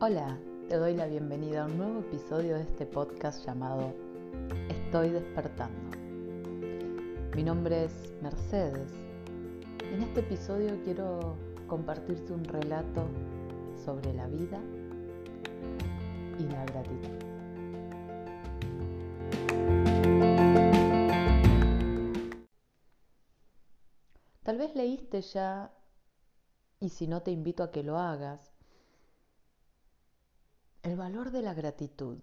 Hola, te doy la bienvenida a un nuevo episodio de este podcast llamado Estoy despertando. Mi nombre es Mercedes. En este episodio quiero compartirte un relato sobre la vida y la gratitud. Tal vez leíste ya, y si no te invito a que lo hagas, el valor de la gratitud.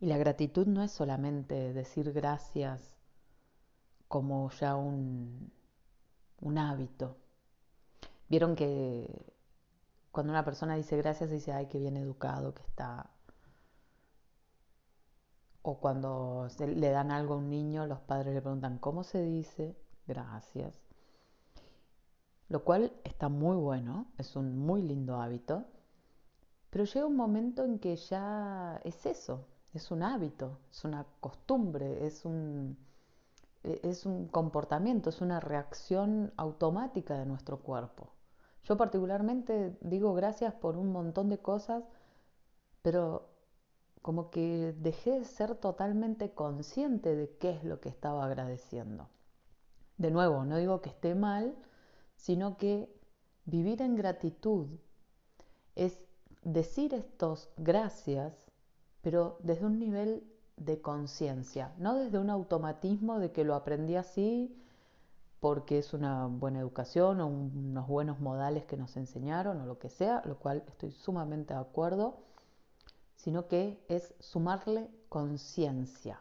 Y la gratitud no es solamente decir gracias como ya un, hábito. Vieron que cuando una persona dice gracias dice, ay, qué bien educado que está. O cuando le dan algo a un niño, los padres le preguntan, ¿cómo se dice? Gracias. Lo cual está muy bueno, es un muy lindo hábito. Pero llega un momento en que ya es eso, es un hábito, es una costumbre, es un, e, es un comportamiento, es una reacción automática de nuestro cuerpo. Yo particularmente digo gracias por un montón de cosas, pero como que dejé de ser totalmente consciente de qué es lo que estaba agradeciendo. De nuevo, no digo que esté mal, sino que vivir en gratitud es decir estos gracias, pero desde un nivel de conciencia, no desde un automatismo de que lo aprendí así porque es una buena educación o unos buenos modales que nos enseñaron o lo que sea, lo cual estoy sumamente de acuerdo, sino que es sumarle conciencia.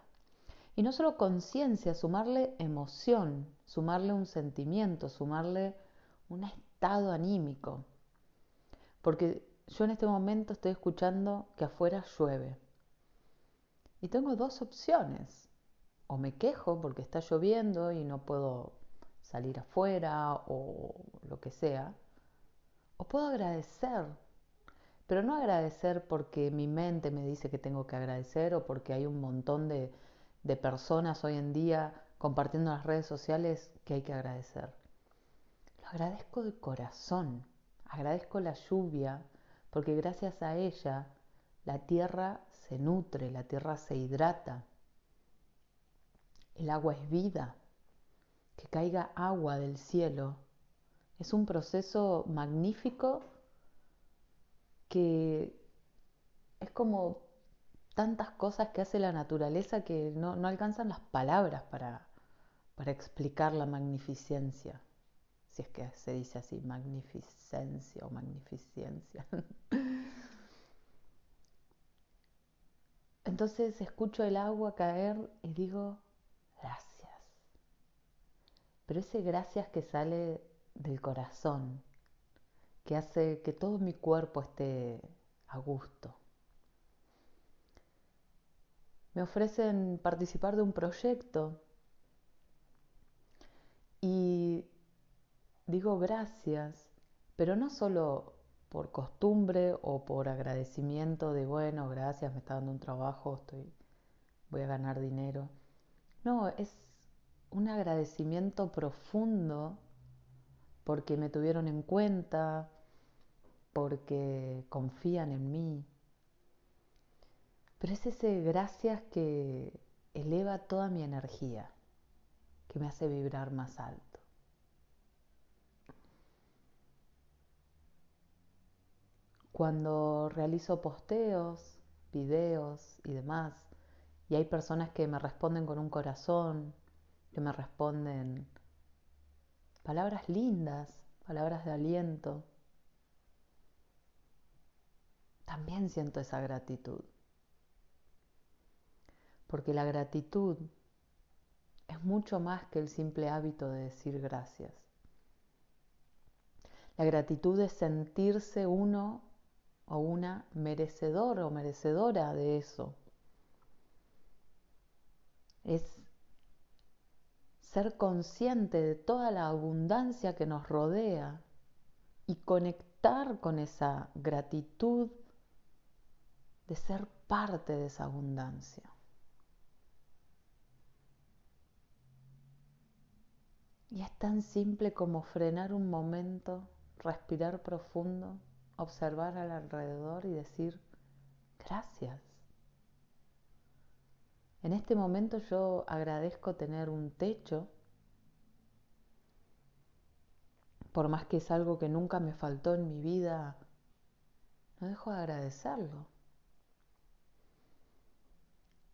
Y no solo conciencia, sumarle emoción, sumarle un sentimiento, sumarle un estado anímico. Porque yo en este momento estoy escuchando que afuera llueve. Y tengo dos opciones. O me quejo porque está lloviendo y no puedo salir afuera o lo que sea. O puedo agradecer. Pero no agradecer porque mi mente me dice que tengo que agradecer o porque hay un montón de, de personas hoy en día compartiendo en las redes sociales que hay que agradecer. Lo agradezco de corazón. Agradezco la lluvia porque gracias a ella la tierra se nutre, la tierra se hidrata. El agua es vida. Que caiga agua del cielo es un proceso magnífico que es como tantas cosas que hace la naturaleza que no, alcanzan las palabras para, para explicar la magnificencia si es que se dice así, magnificencia o magnificencia. Entonces escucho el agua caer y digo, gracias. Pero ese gracias que sale del corazón, que hace que todo mi cuerpo esté a gusto. Me ofrecen participar de un proyecto y digo gracias, pero no solo por costumbre o por agradecimiento de, bueno, gracias, me está dando un trabajo, estoy, voy a ganar dinero. No, es un agradecimiento profundo porque me tuvieron en cuenta, porque confían en mí. Pero es ese gracias que eleva toda mi energía, que me hace vibrar más alto. Cuando realizo posteos, videos y demás, y hay personas que me responden con un corazón, que me responden palabras lindas, palabras de aliento, también siento esa gratitud. Porque la gratitud es mucho más que el simple hábito de decir gracias. La gratitud es sentirse uno o una merecedor o merecedora de eso. Es ser consciente de toda la abundancia que nos rodea y conectar con esa gratitud de ser parte de esa abundancia. Y es tan simple como frenar un momento, respirar profundo observar al alrededor y decir gracias. En este momento yo agradezco tener un techo, por más que es algo que nunca me faltó en mi vida, no dejo de agradecerlo.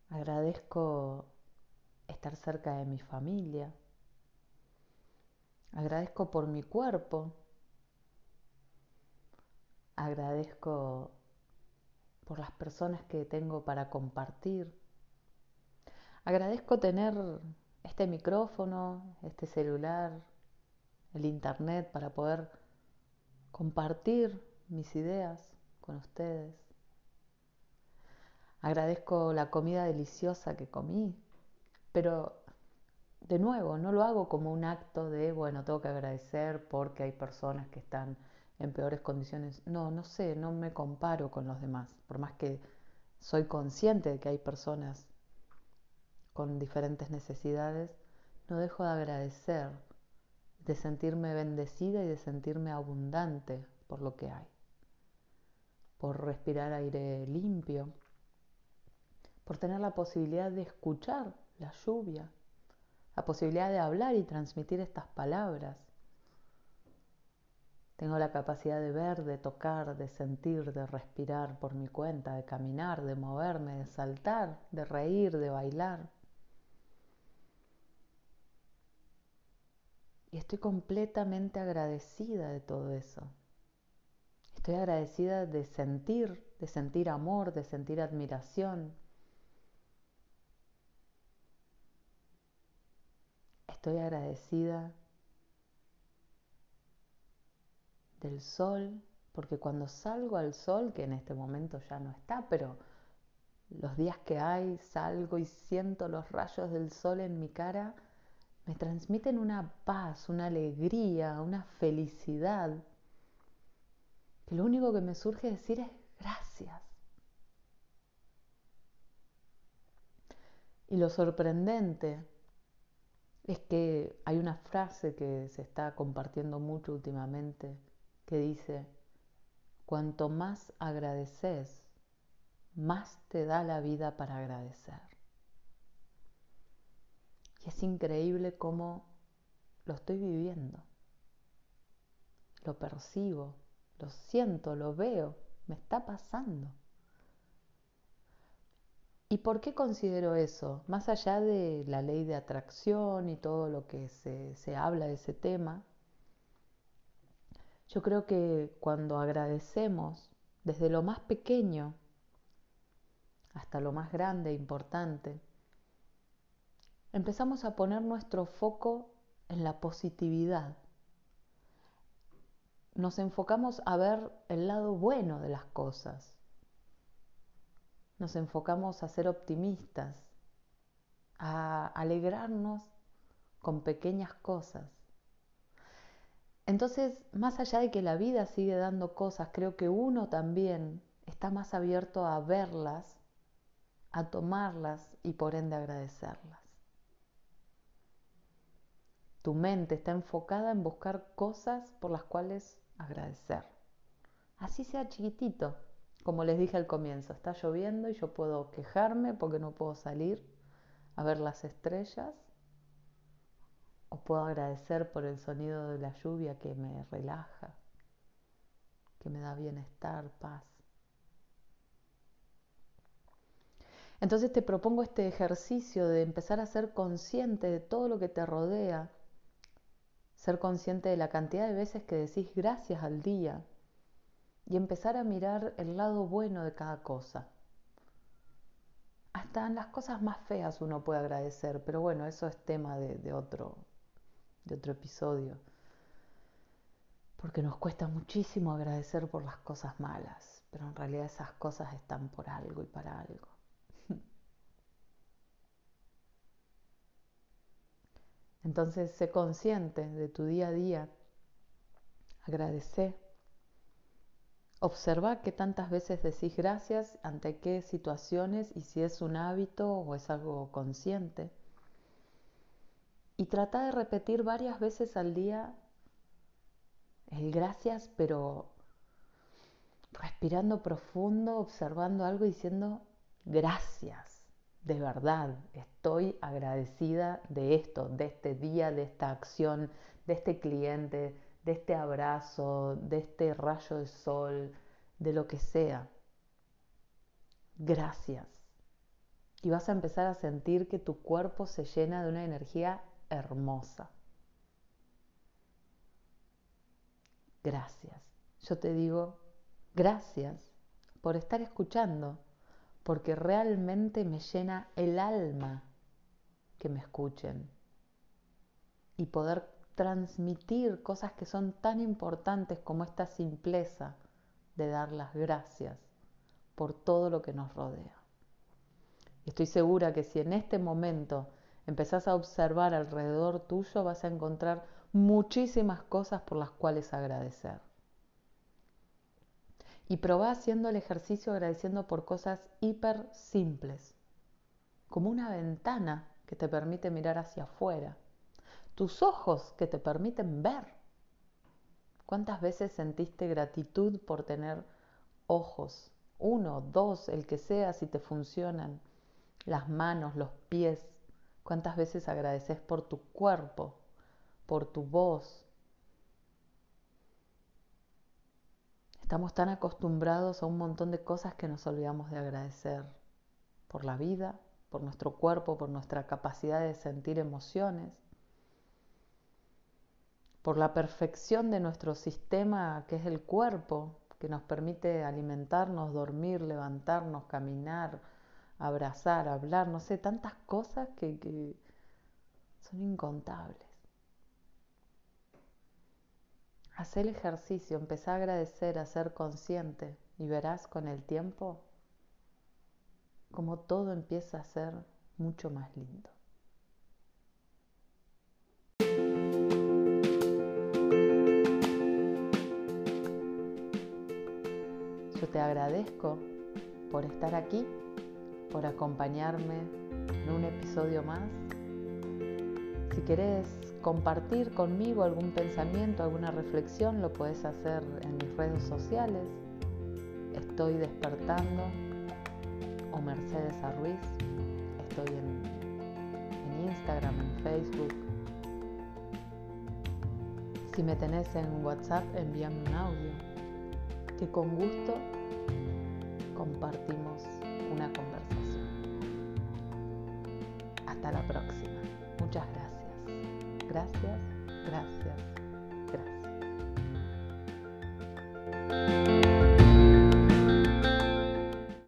Agradezco estar cerca de mi familia. Agradezco por mi cuerpo. Agradezco por las personas que tengo para compartir. Agradezco tener este micrófono, este celular, el internet para poder compartir mis ideas con ustedes. Agradezco la comida deliciosa que comí, pero de nuevo, no lo hago como un acto de, bueno, tengo que agradecer porque hay personas que están en peores condiciones. No, no sé, no me comparo con los demás, por más que soy consciente de que hay personas con diferentes necesidades, no dejo de agradecer, de sentirme bendecida y de sentirme abundante por lo que hay, por respirar aire limpio, por tener la posibilidad de escuchar la lluvia, la posibilidad de hablar y transmitir estas palabras. Tengo la capacidad de ver, de tocar, de sentir, de respirar por mi cuenta, de caminar, de moverme, de saltar, de reír, de bailar. Y estoy completamente agradecida de todo eso. Estoy agradecida de sentir, de sentir amor, de sentir admiración, Estoy agradecida del sol, porque cuando salgo al sol, que en este momento ya no está, pero los días que hay, salgo y siento los rayos del sol en mi cara, me transmiten una paz, una alegría, una felicidad, que lo único que me surge decir es gracias. Y lo sorprendente es que hay una frase que se está compartiendo mucho últimamente que dice, cuanto más agradeces, más te da la vida para agradecer. Y es increíble cómo lo estoy viviendo, lo percibo, lo siento, lo veo, me está pasando. ¿Y por qué considero eso? Más allá de la ley de atracción y todo lo que se, habla de ese tema, yo creo que cuando agradecemos desde lo más pequeño hasta lo más grande e importante, empezamos a poner nuestro foco en la positividad. Nos enfocamos a ver el lado bueno de las cosas nos enfocamos a ser optimistas, a alegrarnos con pequeñas cosas. Entonces, más allá de que la vida sigue dando cosas, creo que uno también está más abierto a verlas, a tomarlas y por ende agradecerlas. Tu mente está enfocada en buscar cosas por las cuales agradecer. Así sea chiquitito, como les dije al comienzo, está lloviendo y yo puedo quejarme porque no puedo salir a ver las estrellas o puedo agradecer por el sonido de la lluvia que me relaja, que me da bienestar, paz. Entonces te propongo este ejercicio de empezar a ser consciente de todo lo que te rodea, ser consciente de la cantidad de veces que decís gracias al día, y empezar a mirar el lado bueno de cada cosa. Hasta en las cosas más feas uno puede agradecer, pero bueno, eso es tema de, otro, de otro episodio. Porque nos cuesta muchísimo agradecer por las cosas malas, pero en realidad esas cosas están por algo y para algo. Entonces, sé consciente de tu día a día, agradece Observa qué tantas veces decís gracias, ante qué situaciones y si es un hábito o es algo consciente. Y trata de repetir varias veces al día el gracias, pero respirando profundo, observando algo y diciendo gracias, de verdad, estoy agradecida de esto, de este día, de esta acción, de este cliente, de este abrazo, de este rayo de sol, de lo que sea. Gracias. Y vas a empezar a sentir que tu cuerpo se llena de una energía hermosa. Gracias. Yo te digo gracias por estar escuchando, porque realmente me llena el alma que me escuchen y poder transmitir cosas que son tan importantes como esta simpleza de dar las gracias por todo lo que nos rodea. Estoy segura que si en este momento empezás a observar alrededor tuyo, vas a encontrar muchísimas cosas por las cuales agradecer. Y probá haciendo el ejercicio agradeciendo por cosas hiper simples, como una ventana que te permite mirar hacia afuera tus ojos que te permiten ver. ¿Cuántas veces sentiste gratitud por tener ojos? Uno, dos, el que sea, si te funcionan. Las manos, los pies. ¿Cuántas veces agradeces por tu cuerpo, por tu voz? Estamos tan acostumbrados a un montón de cosas que nos olvidamos de agradecer por la vida, por nuestro cuerpo, por nuestra capacidad de sentir emociones por la perfección de nuestro sistema que es el cuerpo, que nos permite alimentarnos, dormir, levantarnos, caminar, abrazar, hablar, no sé, tantas cosas que, son incontables. Haz el ejercicio, empezá a agradecer, a ser consciente y verás con el tiempo como todo empieza a ser mucho más lindo. te agradezco por estar aquí, por acompañarme en un episodio más. Si quieres compartir conmigo algún pensamiento, alguna reflexión, lo puedes hacer en mis redes sociales. Estoy despertando o Mercedes Arruiz. Estoy en, en Instagram, en Facebook. Si me tenés en WhatsApp, envíame un audio que con gusto compartimos una conversación. Hasta la próxima. Muchas gracias. Gracias, gracias.